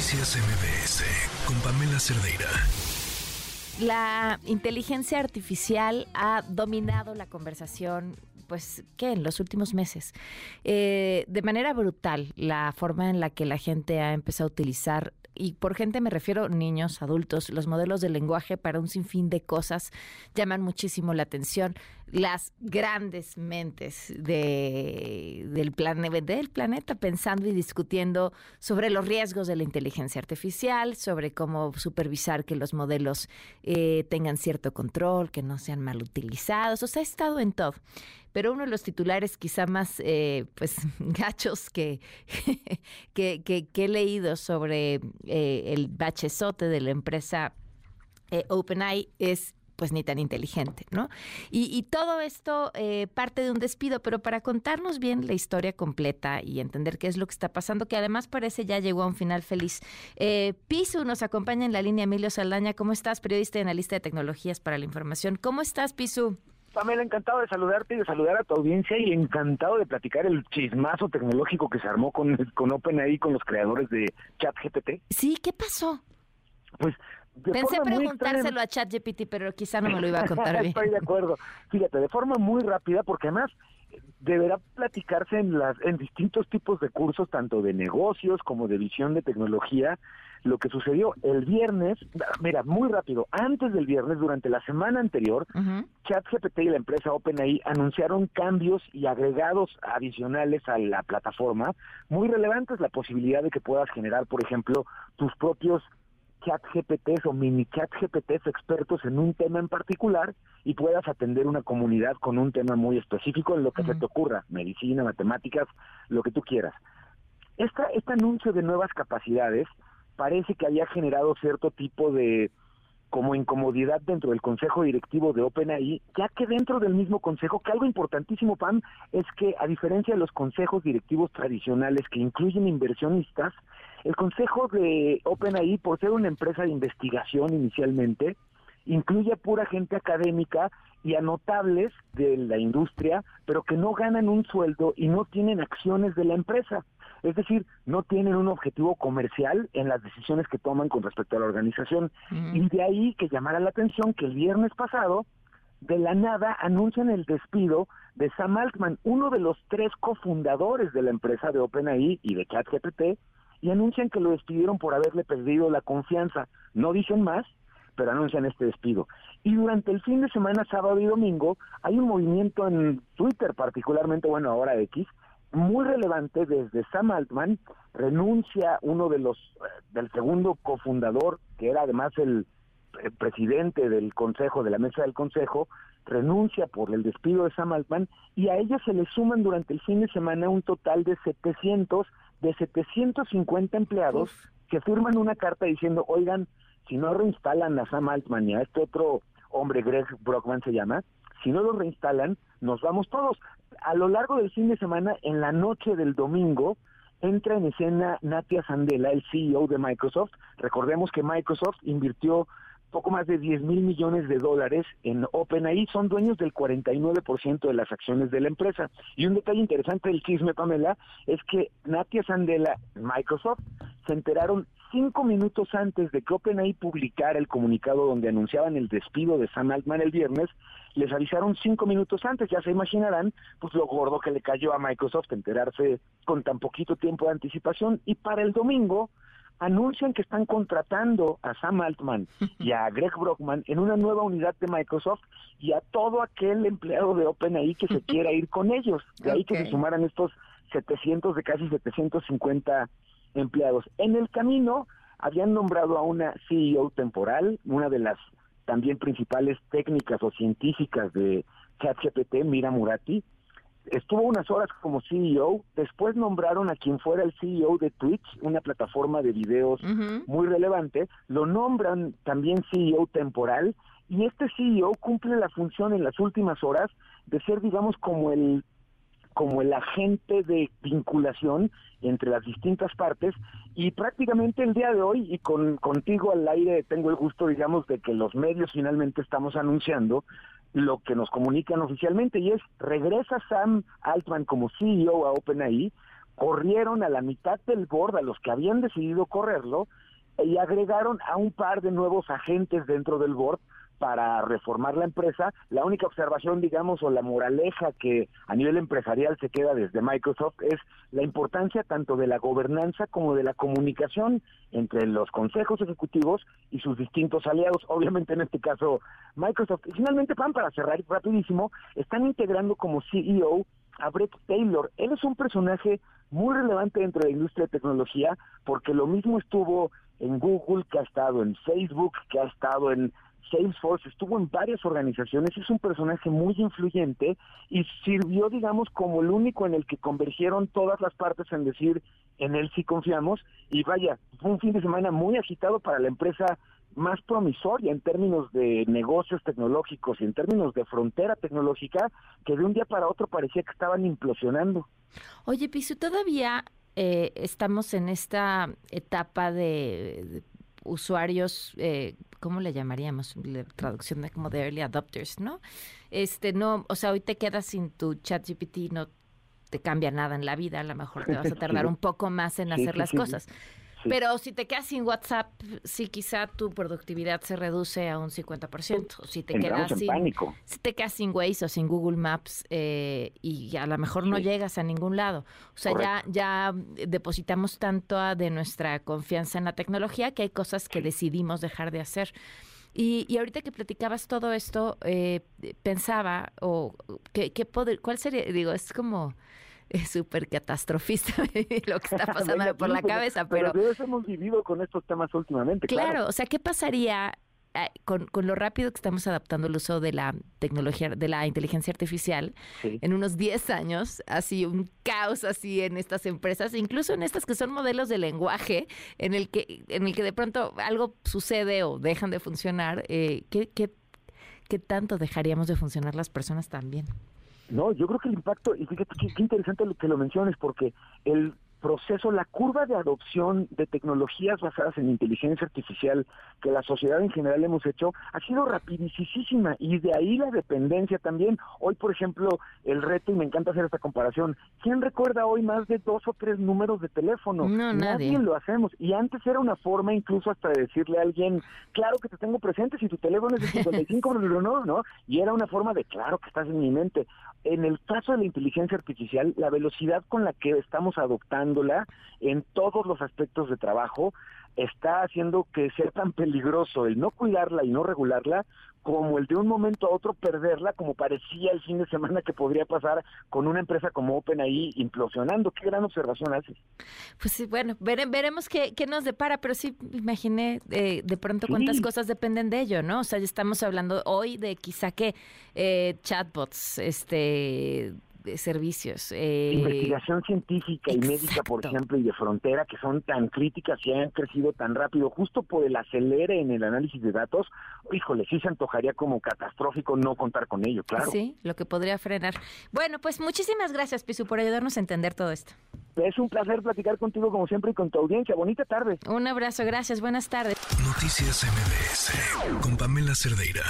Noticias MBS con Pamela Cerdeira. La inteligencia artificial ha dominado la conversación, pues, ¿qué? En los últimos meses. Eh, de manera brutal, la forma en la que la gente ha empezado a utilizar y por gente me refiero niños, adultos, los modelos de lenguaje para un sinfín de cosas llaman muchísimo la atención. Las grandes mentes de, del, planeta pensando y discutiendo sobre los riesgos de la inteligencia artificial, sobre cómo supervisar que los modelos eh, tengan cierto control, que no sean mal utilizados. O sea, ha estado en todo pero uno de los titulares quizá más eh, pues gachos que, he leído sobre eh, el bachezote de la empresa eh, OpenAI es pues ni tan inteligente, ¿no? Y, todo esto parte de un despido, pero para contarnos bien la historia completa y entender qué es lo que está pasando, que además parece ya llegó a un final feliz. Pisu nos acompaña en la línea Emilio Saldaña. ¿Cómo estás? Periodista y analista de tecnologías para la información. ¿Cómo estás, Pisu? Pamela, encantado de saludarte y de saludar a tu audiencia y encantado de platicar el chismazo tecnológico que se armó con, con OpenAI, con los creadores de ChatGPT. Sí, ¿qué pasó? Pues Pensé preguntárselo a ChatGPT, pero quizá no me lo iba a contar bien. Estoy de acuerdo. Fíjate, de forma muy rápida, porque además deberá platicarse en las en distintos tipos de cursos, tanto de negocios como de visión de tecnología, lo que sucedió el viernes, mira, muy rápido, antes del viernes, durante la semana anterior, ChatGPT y la empresa OpenAI anunciaron cambios y agregados adicionales a la plataforma, muy relevantes, la posibilidad de que puedas generar, por ejemplo, tus propios chat GPTs o mini chat GPTs expertos en un tema en particular y puedas atender una comunidad con un tema muy específico en lo que se te ocurra, medicina, matemáticas, lo que tú quieras. Esta, este anuncio de nuevas capacidades parece que había generado cierto tipo de como incomodidad dentro del consejo directivo de OpenAI, ya que dentro del mismo consejo, que algo importantísimo, Pam, es que a diferencia de los consejos directivos tradicionales que incluyen inversionistas, el consejo de OpenAI, por ser una empresa de investigación inicialmente, incluye a pura gente académica y a notables de la industria, pero que no ganan un sueldo y no tienen acciones de la empresa. Es decir, no tienen un objetivo comercial en las decisiones que toman con respecto a la organización. Y de ahí que llamara la atención que el viernes pasado, de la nada, anuncian el despido de Sam Altman, uno de los tres cofundadores de la empresa de OpenAI y de ChatGPT, y anuncian que lo despidieron por haberle perdido la confianza. No dicen más, pero anuncian este despido. Y durante el fin de semana, sábado y domingo, hay un movimiento en Twitter, particularmente, bueno, ahora X, muy relevante desde Sam Altman renuncia uno de los eh, del segundo cofundador que era además el, presidente del consejo de la mesa del consejo renuncia por el despido de Sam Altman y a ellos se le suman durante el fin de semana un total de 700 de 750 empleados que firman una carta diciendo oigan si no reinstalan a Sam Altman y a este otro hombre Greg Brockman se llama si no lo reinstalan, nos vamos todos. A lo largo del fin de semana, en la noche del domingo, entra en escena Natia Sandela, el CEO de Microsoft. Recordemos que Microsoft invirtió poco más de 10 mil millones de dólares en OpenAI, son dueños del 49% de las acciones de la empresa. Y un detalle interesante del chisme, Pamela, es que Natia Sandela, Microsoft, se enteraron cinco minutos antes de que OpenAI publicara el comunicado donde anunciaban el despido de Sam Altman el viernes, les avisaron cinco minutos antes, ya se imaginarán, pues lo gordo que le cayó a Microsoft enterarse con tan poquito tiempo de anticipación, y para el domingo anuncian que están contratando a Sam Altman y a Greg Brockman en una nueva unidad de Microsoft y a todo aquel empleado de OpenAI que se quiera ir con ellos. De ahí que se sumaran estos 700 de casi 750 empleados. En el camino habían nombrado a una CEO temporal, una de las también principales técnicas o científicas de ChatGPT, Mira Murati. Estuvo unas horas como CEO, después nombraron a quien fuera el CEO de Twitch, una plataforma de videos muy relevante, lo nombran también CEO temporal y este CEO cumple la función en las últimas horas de ser, digamos, como el como el agente de vinculación entre las distintas partes y prácticamente el día de hoy y con contigo al aire tengo el gusto digamos de que los medios finalmente estamos anunciando lo que nos comunican oficialmente y es regresa Sam Altman como CEO a OpenAI corrieron a la mitad del board, a los que habían decidido correrlo, y agregaron a un par de nuevos agentes dentro del board para reformar la empresa. La única observación, digamos, o la moraleja que a nivel empresarial se queda desde Microsoft es la importancia tanto de la gobernanza como de la comunicación entre los consejos ejecutivos y sus distintos aliados. Obviamente, en este caso, Microsoft. Y finalmente, Pan, para cerrar rapidísimo, están integrando como CEO a Brett Taylor. Él es un personaje muy relevante dentro de la industria de tecnología porque lo mismo estuvo en Google, que ha estado en Facebook, que ha estado en Salesforce, estuvo en varias organizaciones, es un personaje muy influyente y sirvió, digamos, como el único en el que convergieron todas las partes en decir, en él sí confiamos, y vaya, fue un fin de semana muy agitado para la empresa más promisoria en términos de negocios tecnológicos y en términos de frontera tecnológica, que de un día para otro parecía que estaban implosionando. Oye, Pisu, todavía eh, estamos en esta etapa de, usuarios, eh, ¿cómo le llamaríamos? La traducción de como de early adopters, ¿no? Este, no, o sea, hoy te quedas sin tu chat GPT, no te cambia nada en la vida, a lo mejor te vas a tardar un poco más en hacer las cosas. Pero si te quedas sin WhatsApp, sí quizá tu productividad se reduce a un 50%. Si te quedas sin si te quedas sin Waze o sin Google Maps eh, y a lo mejor no llegas a ningún lado. O sea, ya ya depositamos tanto de nuestra confianza en la tecnología que hay cosas que decidimos dejar de hacer. Y, y ahorita que platicabas todo esto, eh, pensaba, o ¿qué, qué poder, ¿cuál sería? Digo, es como es súper catastrofista lo que está pasando por la cabeza, pero... Pero hemos vivido con estos temas últimamente. Claro, o sea, ¿qué pasaría eh, con, con, lo rápido que estamos adaptando el uso de la tecnología, de la inteligencia artificial, en unos 10 años, así un caos así en estas empresas, incluso en estas que son modelos de lenguaje, en el que, en el que de pronto algo sucede o dejan de funcionar, eh, ¿qué, qué, ¿qué tanto dejaríamos de funcionar las personas también? No, yo creo que el impacto, y fíjate qué, interesante lo que lo menciones, porque el proceso, la curva de adopción de tecnologías basadas en inteligencia artificial que la sociedad en general hemos hecho ha sido rapidísima y de ahí la dependencia también. Hoy, por ejemplo, el reto, y me encanta hacer esta comparación, ¿quién recuerda hoy más de dos o tres números de teléfono? No, nadie. lo hacemos. Y antes era una forma incluso hasta de decirle a alguien, claro que te tengo presente, si tu teléfono es de 55, no, no, y era una forma de, claro que estás en mi mente. En el caso de la inteligencia artificial, la velocidad con la que estamos en todos los aspectos de trabajo está haciendo que sea tan peligroso el no cuidarla y no regularla como el de un momento a otro perderla, como parecía el fin de semana que podría pasar con una empresa como OpenAI implosionando. Qué gran observación haces. Pues sí, bueno, veremos qué, qué, nos depara, pero sí imaginé eh, de pronto cuántas cosas dependen de ello, ¿no? O sea, ya estamos hablando hoy de quizá que eh, chatbots, este de servicios. Eh, Investigación científica y médica, por ejemplo, y de frontera, que son tan críticas y han crecido tan rápido, justo por el acelere en el análisis de datos, híjole, sí se antojaría como catastrófico no contar con ello, claro. Sí, lo que podría frenar. Bueno, pues muchísimas gracias, Pisu, por ayudarnos a entender todo esto. Es un placer platicar contigo como siempre y con tu audiencia. Bonita tarde. Un abrazo, gracias, buenas tardes. Noticias MBS con Pamela Cerdeira.